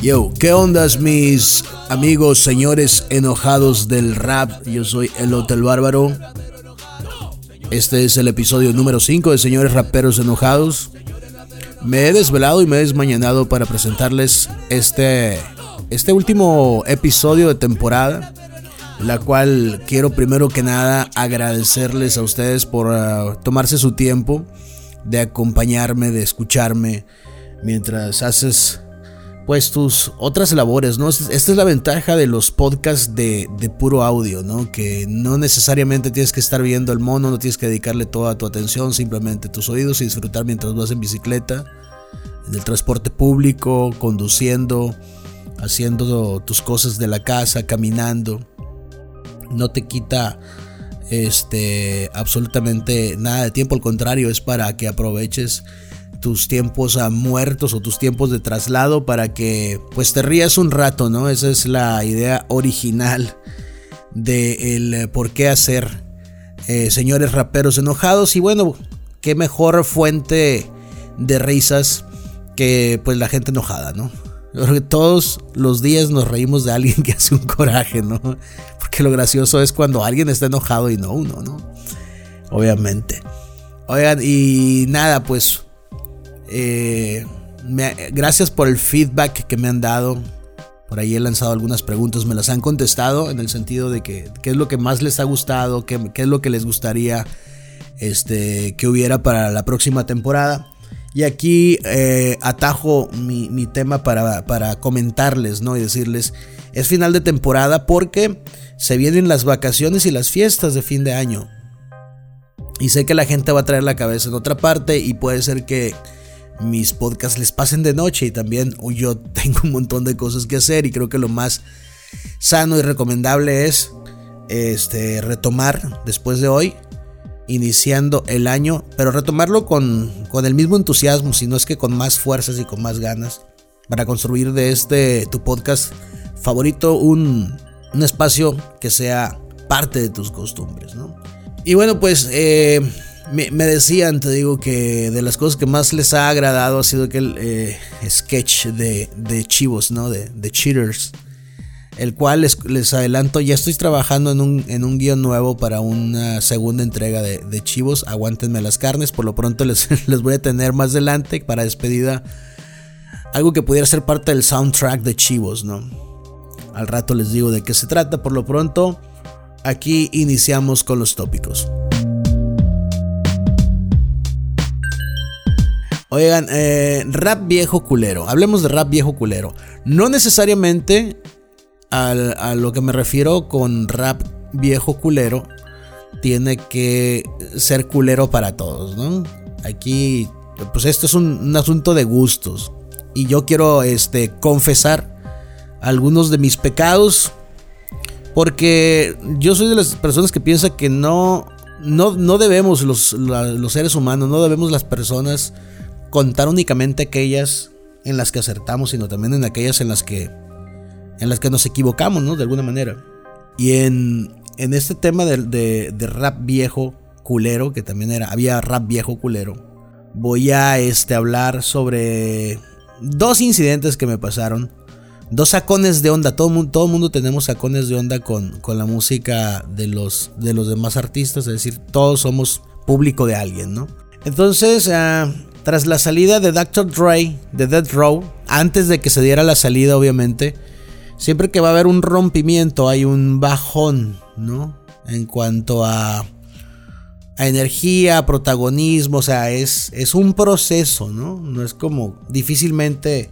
Yo, ¿qué ondas mis amigos, señores enojados del rap? Yo soy el Hotel Bárbaro. Este es el episodio número 5 de Señores Raperos Enojados. Me he desvelado y me he desmañanado para presentarles este, este último episodio de temporada, la cual quiero primero que nada agradecerles a ustedes por ah, tomarse su tiempo de acompañarme, de escucharme mientras haces pues tus otras labores, ¿no? Esta es la ventaja de los podcasts de, puro audio, ¿no? Que no necesariamente tienes que estar viendo el mono, no tienes que dedicarle toda tu atención, simplemente tus oídos y disfrutar mientras vas en bicicleta, en el transporte público, conduciendo, haciendo tus cosas de la casa, caminando. No te quita este absolutamente nada de tiempo, al contrario, es para que aproveches tus tiempos a muertos o tus tiempos de traslado para que pues te rías un rato, ¿no? Esa es la idea original de el eh, por qué hacer eh, señores raperos enojados y bueno, qué mejor fuente de risas que pues la gente enojada, ¿no? Porque todos los días nos reímos de alguien que hace un coraje, ¿no? Porque lo gracioso es cuando alguien está enojado y no uno, ¿no? Obviamente. Oigan, y nada, pues eh, gracias por el feedback que me han dado. Por ahí he lanzado algunas preguntas, me las han contestado en el sentido de que qué es lo que más les ha gustado, qué, es lo que les gustaría este, que hubiera para la próxima temporada. Y aquí eh, atajo mi, tema para, para, comentarles, ¿no? Y decirles, es final de temporada porque se vienen las vacaciones y las fiestas de fin de año. Y sé que la gente va a traer la cabeza en otra parte y puede ser que mis podcasts les pasen de noche y también yo tengo un montón de cosas que hacer y creo que lo más sano y recomendable es este, retomar después de hoy, iniciando el año, pero retomarlo con, con el mismo entusiasmo, si no es que con más fuerzas y con más ganas, para construir de este tu podcast favorito un, un espacio que sea parte de tus costumbres, ¿no? Y bueno, pues eh, me, decían, te digo, que de las cosas que más les ha agradado ha sido aquel eh, sketch de, chivos, ¿no? De, cheaters. El cual les, adelanto, ya estoy trabajando en un, en un guion nuevo para una segunda entrega de, chivos. Aguántenme las carnes, por lo pronto les, les voy a tener más adelante para despedida. Algo que pudiera ser parte del soundtrack de chivos, ¿no? Al rato les digo de qué se trata. Por lo pronto, aquí iniciamos con los tópicos. Oigan, eh, rap viejo culero. Hablemos de rap viejo culero. No necesariamente a lo que me refiero con rap viejo culero tiene que ser culero para todos, ¿no? Aquí, pues esto es un, asunto de gustos. Y yo quiero este, confesar algunos de mis pecados. Porque yo soy de las personas que piensa que no, no, no debemos los, los seres humanos, no debemos las personas contar únicamente aquellas en las que acertamos, sino también en aquellas en las que en las que nos equivocamos, ¿no? De alguna manera. Y en, en este tema de, de, rap viejo culero, que también era, había rap viejo culero, voy a este, hablar sobre dos incidentes que me pasaron. Dos sacones de onda, todo mundo, todo mundo tenemos sacones de onda con, con la música de los, de los demás artistas, es decir, todos somos público de alguien, ¿no? Entonces, ah, tras la salida de Dr. Dre de Dead Row, antes de que se diera la salida, obviamente, siempre que va a haber un rompimiento hay un bajón, ¿no? En cuanto a, a energía, protagonismo, o sea, es, es un proceso, ¿no? No es como difícilmente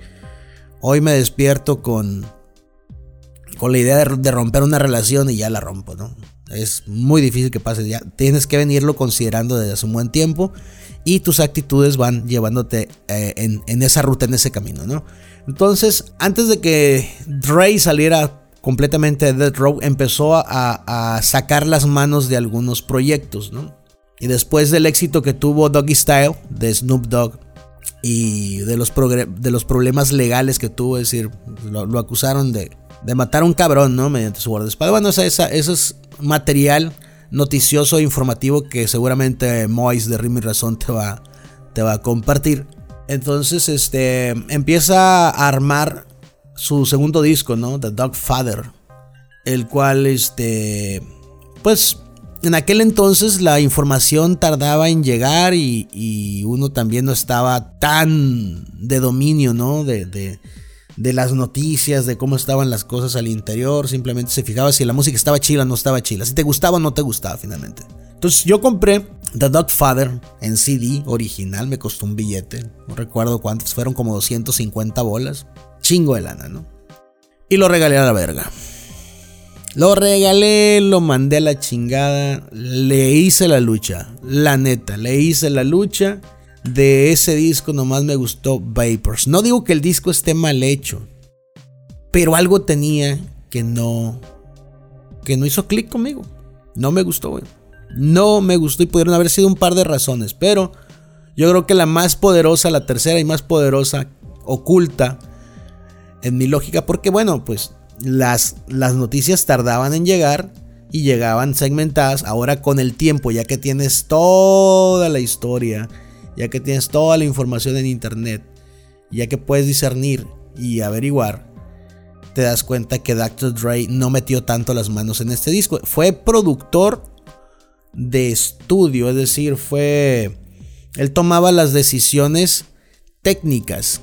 hoy me despierto con, con la idea de, de romper una relación y ya la rompo, ¿no? Es muy difícil que pase ya. Tienes que venirlo considerando desde hace un buen tiempo y tus actitudes van llevándote eh, en, esa ruta, en ese camino, ¿no? Entonces, antes de que Dre saliera completamente de Dead Row, empezó a, sacar las manos de algunos proyectos, ¿no? Y después del éxito que tuvo Doggy Style de Snoop Dogg y de los, de los problemas legales que tuvo, es decir, lo, acusaron de, de, matar a un cabrón, ¿no? Mediante su guardaespaldas. Bueno, esa, eso es material noticioso e informativo que seguramente Mois de Rimi Razón te va, te va a compartir. Entonces, este empieza a armar su segundo disco, ¿no? The Dog Father. El cual, este, pues, en aquel entonces la información tardaba en llegar y, uno también no estaba tan de dominio, ¿no? De, de, las noticias, de cómo estaban las cosas al interior. Simplemente se fijaba si la música estaba chila o no estaba chila. Si te gustaba o no te gustaba finalmente. Entonces yo compré The Dog Father en CD original, me costó un billete. No recuerdo cuántos, fueron como 250 bolas. Chingo de lana, ¿no? Y lo regalé a la verga. Lo regalé, lo mandé a la chingada. Le hice la lucha. La neta, le hice la lucha. De ese disco nomás me gustó Vapors. No digo que el disco esté mal hecho. Pero algo tenía que no. Que no hizo clic conmigo. No me gustó, güey. No me gustó y pudieron haber sido un par de razones. Pero yo creo que la más poderosa, la tercera y más poderosa, oculta en mi lógica. Porque bueno, pues las, las noticias tardaban en llegar y llegaban segmentadas. Ahora con el tiempo, ya que tienes toda la historia, ya que tienes toda la información en internet, ya que puedes discernir y averiguar, te das cuenta que Dr. Dre no metió tanto las manos en este disco. Fue productor de estudio, es decir, fue... Él tomaba las decisiones técnicas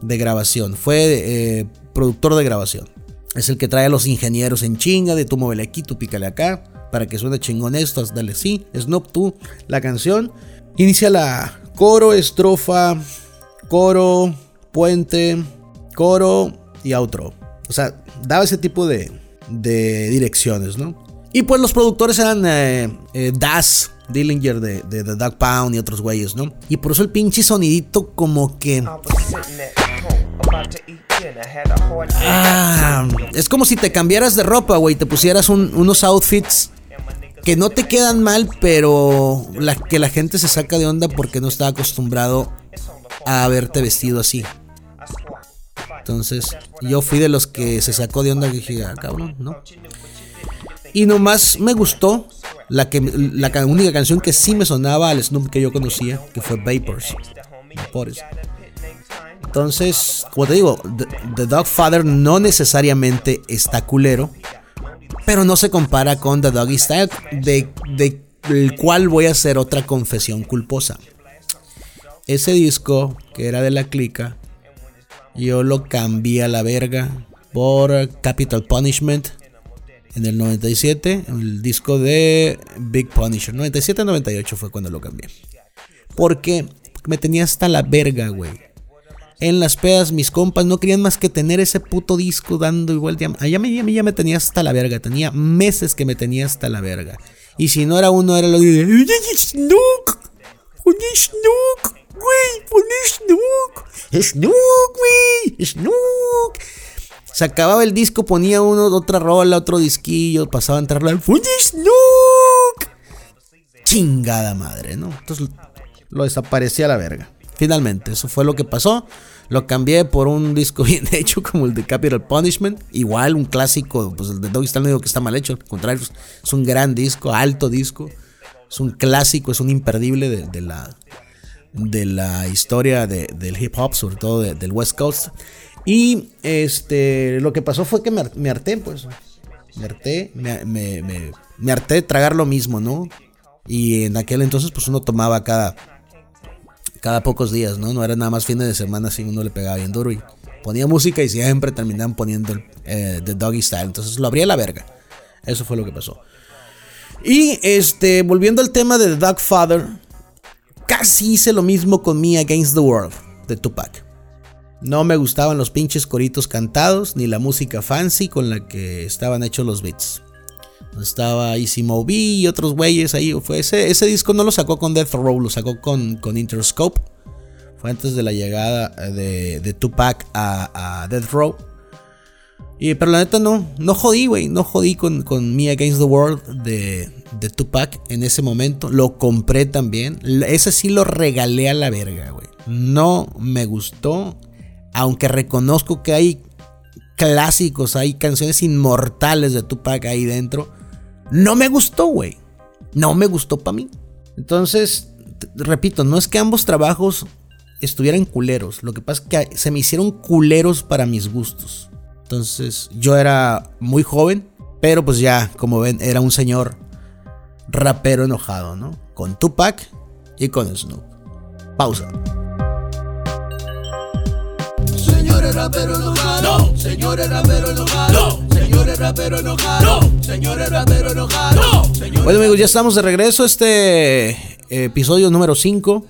de grabación, fue eh, productor de grabación. Es el que trae a los ingenieros en chinga de tú muévele aquí, tú pícale acá, para que suene chingón esto, dale sí, Snoop tú, la canción. Inicia la coro, estrofa, coro, puente, coro y outro. O sea, daba ese tipo de, de direcciones, ¿no? Y pues los productores eran eh, eh, Das, Dillinger de, The Dog Pound y otros güeyes, ¿no? Y por eso el pinche sonidito como que... Ah, es como si te cambiaras de ropa, güey, te pusieras unos outfits que no te quedan mal, pero la, que la gente se saca de onda porque no está acostumbrado a verte vestido así. Entonces, yo fui de los que se sacó de onda y dije, ah, cabrón, ¿no? Y nomás me gustó la, que, la única canción que sí me sonaba al Snoop que yo conocía, que fue Vapors. Entonces, como te digo, The, Dog Father no necesariamente está culero, pero no se compara con The Doggy Style, de, del cual voy a hacer otra confesión culposa. Ese disco, que era de la clica, yo lo cambié a la verga por Capital Punishment en el 97, el disco de Big Punisher. 97-98 fue cuando lo cambié. Porque me tenía hasta la verga, güey en las pedas, mis compas no querían más que tener ese puto disco dando igual. Allá me, ya me tenía hasta la verga. Tenía meses que me tenía hasta la verga. Y si no era uno, era lo de. Snook! ¡Oye, Snook! ¡Güey! ¡Poné Snook! ¡Snook, güey! ¡Snook! Se acababa el disco, ponía uno, otra rola, otro disquillo, pasaba a entrar ¡Oye, Snook! Chingada madre, ¿no? Entonces lo desaparecía a la verga. Finalmente, eso fue lo que pasó. Lo cambié por un disco bien hecho como el de Capital Punishment. Igual, un clásico. Pues el de Doggy Style no digo que está mal hecho. Al contrario, es un gran disco, alto disco. Es un clásico, es un imperdible de, la, de la historia del hip hop, sobre todo del West Coast. Y este, lo que pasó fue que me, harté, pues. Me harté, me, me harté de tragar lo mismo, ¿no? Y en aquel entonces, pues uno tomaba cada cada pocos días, ¿no? No era nada más fines de semana si uno le pegaba bien duro y ponía música y siempre terminaban poniendo eh, The Doggy Style. Entonces lo abría la verga. Eso fue lo que pasó. Y este, volviendo al tema de The Dog Father, casi hice lo mismo con Me Against the World de Tupac. No me gustaban los pinches coritos cantados ni la música fancy con la que estaban hechos los beats. Estaba Easy Mo y otros güeyes ahí. Fue ese, ese disco no lo sacó con Death Row, lo sacó con, con Interscope. Fue antes de la llegada de, de Tupac a, Death Row. Y, pero la neta no, no jodí, güey. No jodí con, con Me Against the World de, de Tupac en ese momento. Lo compré también. Ese sí lo regalé a la verga, güey. No me gustó. Aunque reconozco que hay clásicos, hay canciones inmortales de Tupac ahí dentro. No me gustó, güey. No me gustó para mí. Entonces, repito, no es que ambos trabajos estuvieran culeros. Lo que pasa es que se me hicieron culeros para mis gustos. Entonces yo era muy joven, pero pues ya, como ven, era un señor rapero enojado, ¿no? Con Tupac y con Snoop. Pausa. Señores rapero enojado, no. señores rapero enojado, no. señores no. señores. Bueno amigos, ya estamos de regreso. Este episodio número 5,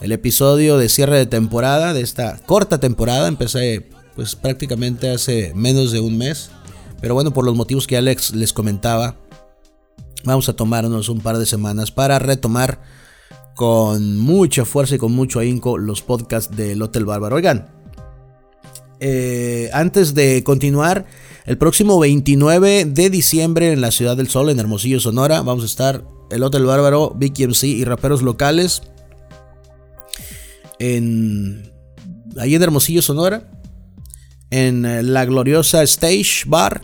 el episodio de cierre de temporada, de esta corta temporada. Empecé pues prácticamente hace menos de un mes. Pero bueno, por los motivos que Alex les comentaba, vamos a tomarnos un par de semanas para retomar con mucha fuerza y con mucho ahínco los podcasts del Hotel Bárbaro. Oigan, eh, antes de continuar, el próximo 29 de diciembre en la Ciudad del Sol, en Hermosillo, Sonora, vamos a estar el Hotel Bárbaro, Vicky MC y raperos locales. En, ahí en Hermosillo, Sonora. En eh, la gloriosa Stage Bar.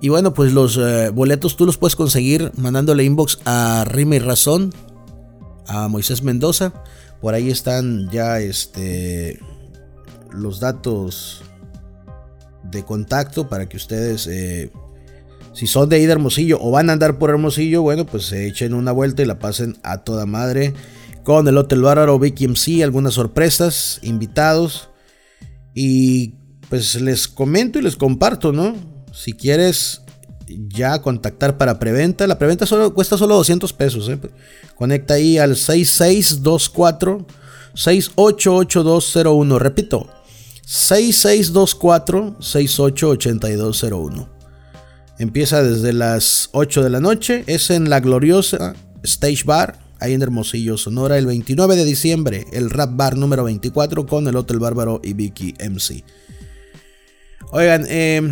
Y bueno, pues los eh, boletos tú los puedes conseguir mandándole inbox a Rima y Razón, a Moisés Mendoza. Por ahí están ya este, los datos de contacto para que ustedes, eh, si son de ahí de Hermosillo o van a andar por Hermosillo, bueno, pues se echen una vuelta y la pasen a toda madre con el Hotel Bárbaro, Vicky MC, algunas sorpresas, invitados. Y pues les comento y les comparto, ¿no? Si quieres ya contactar para preventa, la preventa solo, cuesta solo 200 pesos. ¿eh? Conecta ahí al 6624 688201. Repito, 6624 688201. Empieza desde las 8 de la noche. Es en la gloriosa Stage Bar, ahí en Hermosillo, Sonora, el 29 de diciembre. El Rap Bar número 24 con el Hotel Bárbaro y Vicky MC. Oigan, eh,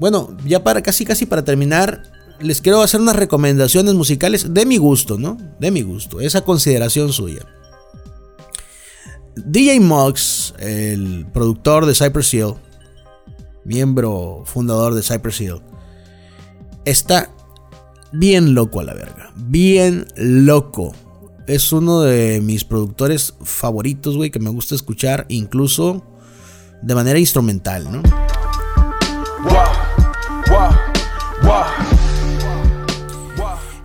bueno, ya para casi casi para terminar, les quiero hacer unas recomendaciones musicales de mi gusto, ¿no? De mi gusto, esa consideración suya. DJ Mox, el productor de Cypress Hill, miembro fundador de Cypress Hill, está bien loco a la verga. Bien loco. Es uno de mis productores favoritos, güey, que me gusta escuchar incluso de manera instrumental.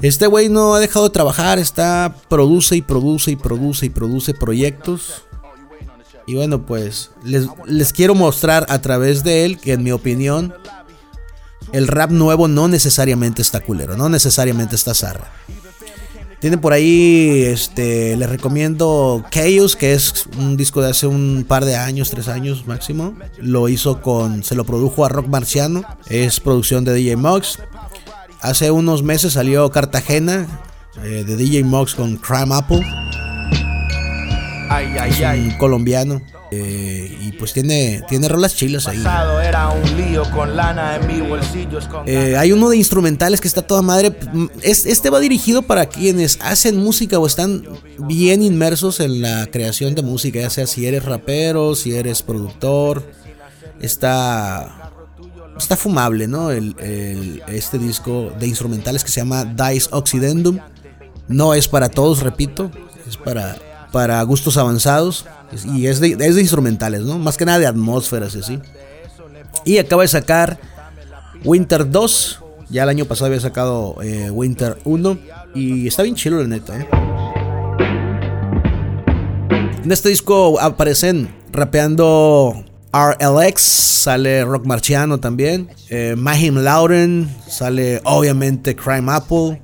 Este güey no ha dejado de trabajar, está produce y produce y produce y produce proyectos. Y bueno, pues les, les, quiero mostrar a través de él que en mi opinión el rap nuevo no necesariamente está culero, no necesariamente está zarra. Tiene por ahí, este, les recomiendo Chaos, que es un disco de hace un par de años, tres años máximo. Lo hizo con, se lo produjo a Rock Marciano, es producción de DJ Mox. Hace unos meses salió Cartagena eh, de DJ Mox con Crime Apple. Ay, ay, ay. un colombiano. Eh, y pues tiene, tiene rolas chilas ahí. Eh, hay uno de instrumentales que está toda madre. este va dirigido para quienes hacen música o están bien inmersos en la creación de música, ya sea si eres rapero, si eres productor. Está, está fumable, ¿no? este disco de instrumentales que se llama Dice Occidendum. No es para todos, repito, es para, para gustos avanzados. Y es de, es de instrumentales, ¿no? Más que nada de atmósferas y así. Y acaba de sacar Winter 2. Ya el año pasado había sacado eh, Winter 1. Y está bien chido, la neta, ¿eh? En este disco aparecen rapeando RLX, sale Rock Marciano también. Eh, Mahim Lauren, sale obviamente Crime Apple.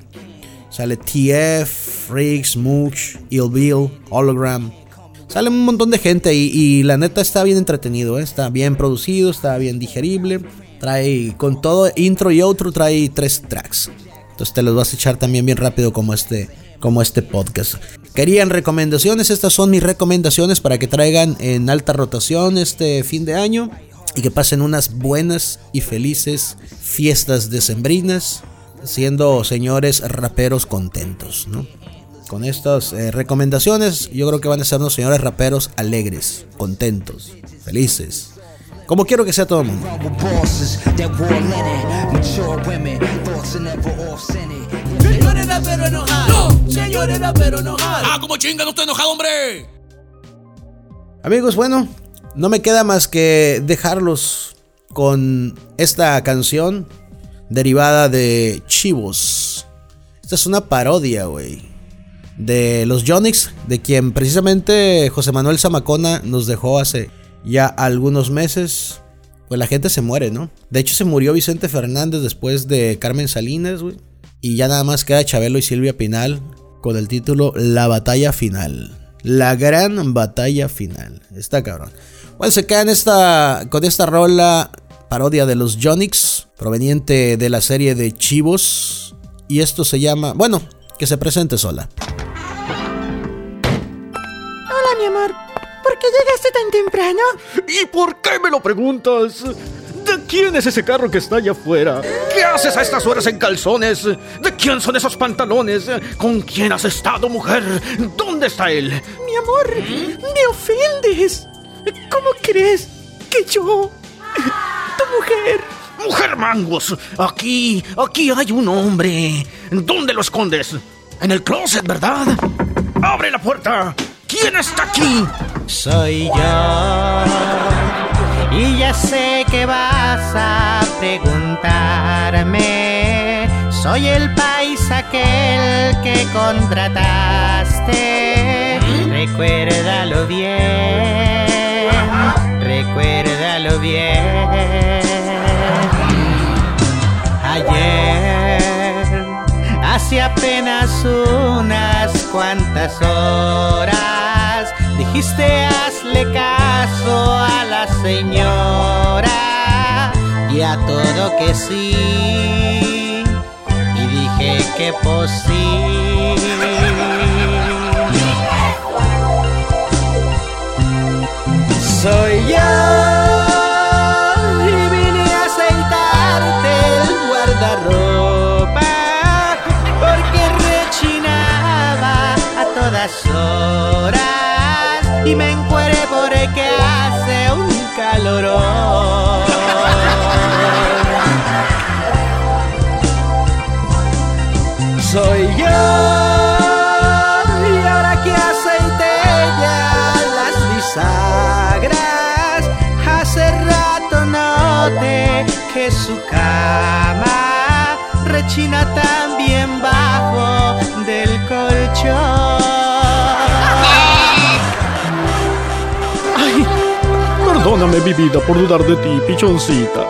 Sale TF, Riggs, Mooch, Ill Bill, Hologram. Sale un montón de gente y la neta está bien entretenido, ¿eh? está bien producido, está bien digerible. Trae con todo intro y outro, trae tres tracks. Entonces te los vas a echar también bien rápido como este, como este podcast. Querían recomendaciones, estas son mis recomendaciones para que traigan en alta rotación este fin de año y que pasen unas buenas y felices fiestas decembrinas, siendo señores raperos contentos, ¿no? Con estas eh, recomendaciones, yo creo que van a ser unos señores raperos alegres, contentos, felices. Como quiero que sea todo el mundo. Señores raperos enojados. Señores raperos enojados. Ah, como chinga, no estoy enojado, hombre. Amigos, bueno, no me queda más que dejarlos con esta canción derivada de Chivos. Esta es una parodia, güey. De los Jonix, de quien precisamente José Manuel Zamacona nos dejó hace ya algunos meses. Pues la gente se muere, ¿no? De hecho se murió Vicente Fernández después de Carmen Salinas, güey. Y ya nada más queda Chabelo y Silvia Pinal con el título La batalla final. La gran batalla final. Está cabrón. Bueno, se quedan esta, con esta rola parodia de los Jonix, proveniente de la serie de Chivos. Y esto se llama, bueno, que se presente sola. ¿Y por qué me lo preguntas? ¿De quién es ese carro que está allá afuera? ¿Qué haces a estas horas en calzones? ¿De quién son esos pantalones? ¿Con quién has estado, mujer? ¿Dónde está él? Mi amor, me ofendes. ¿Cómo crees que yo, tu mujer... Mujer mangos, aquí, aquí hay un hombre. ¿Dónde lo escondes? En el closet, ¿verdad? ¡Abre la puerta! ¿Quién está aquí? Soy yo. Y ya sé que vas a preguntarme. Soy el país aquel que contrataste. Recuérdalo bien. Recuérdalo bien. Ayer, hace apenas unas cuantas horas, dijiste hazle caso a la señora y a todo que sí. Y dije que sí. Soy yo y me encuere porque hace un calorón. Soy yo y ahora que aceité ya las bisagras hace rato noté que su cama rechina perdóname, mi vida, por dudar de ti, pichoncita.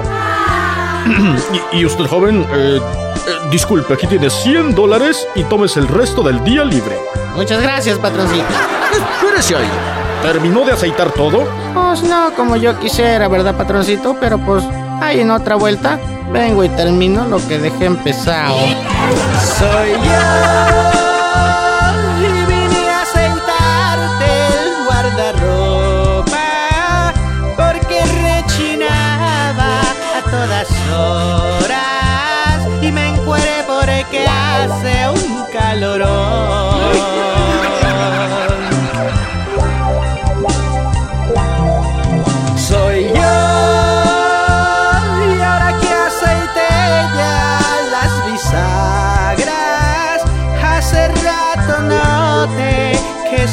y, y usted, joven, eh, eh, disculpe, aquí tiene 100 dólares y tomes el resto del día libre. Muchas gracias, patroncito. Espérese ahí. ¿Terminó de aceitar todo? Pues no como yo quisiera, ¿verdad, patroncito? Pero pues ahí en otra vuelta vengo y termino lo que dejé empezado. Soy yo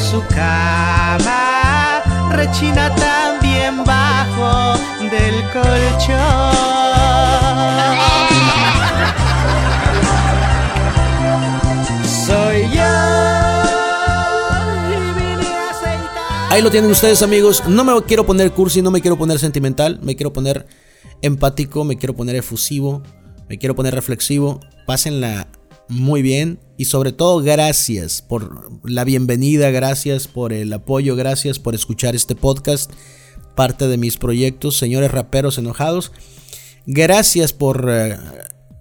su cama rechina también bajo del colchón. Soy yo. Ahí lo tienen ustedes amigos. No me quiero poner cursi, no me quiero poner sentimental, me quiero poner empático, me quiero poner efusivo, me quiero poner reflexivo. Pásenla muy bien y sobre todo gracias por la bienvenida, gracias por el apoyo, gracias por escuchar este podcast, parte de mis proyectos, señores raperos enojados. Gracias por eh,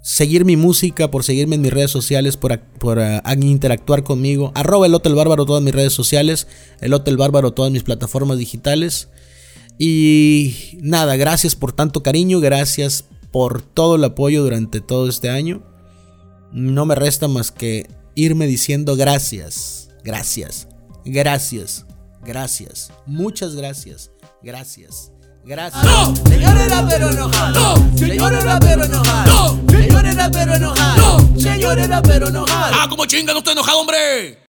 seguir mi música, por seguirme en mis redes sociales, por, por uh, interactuar conmigo. Arroba el Hotel Bárbaro todas mis redes sociales, el Hotel Bárbaro todas mis plataformas digitales. Y nada, gracias por tanto cariño, gracias por todo el apoyo durante todo este año. No me resta más que irme diciendo gracias, gracias, gracias, gracias, muchas gracias, gracias. Gracias. No, señores raperos enojados. No, señores raperos enojados. No, señores raperos enojados. No, señores enojados. Ah, como chingan usted enojado, hombre.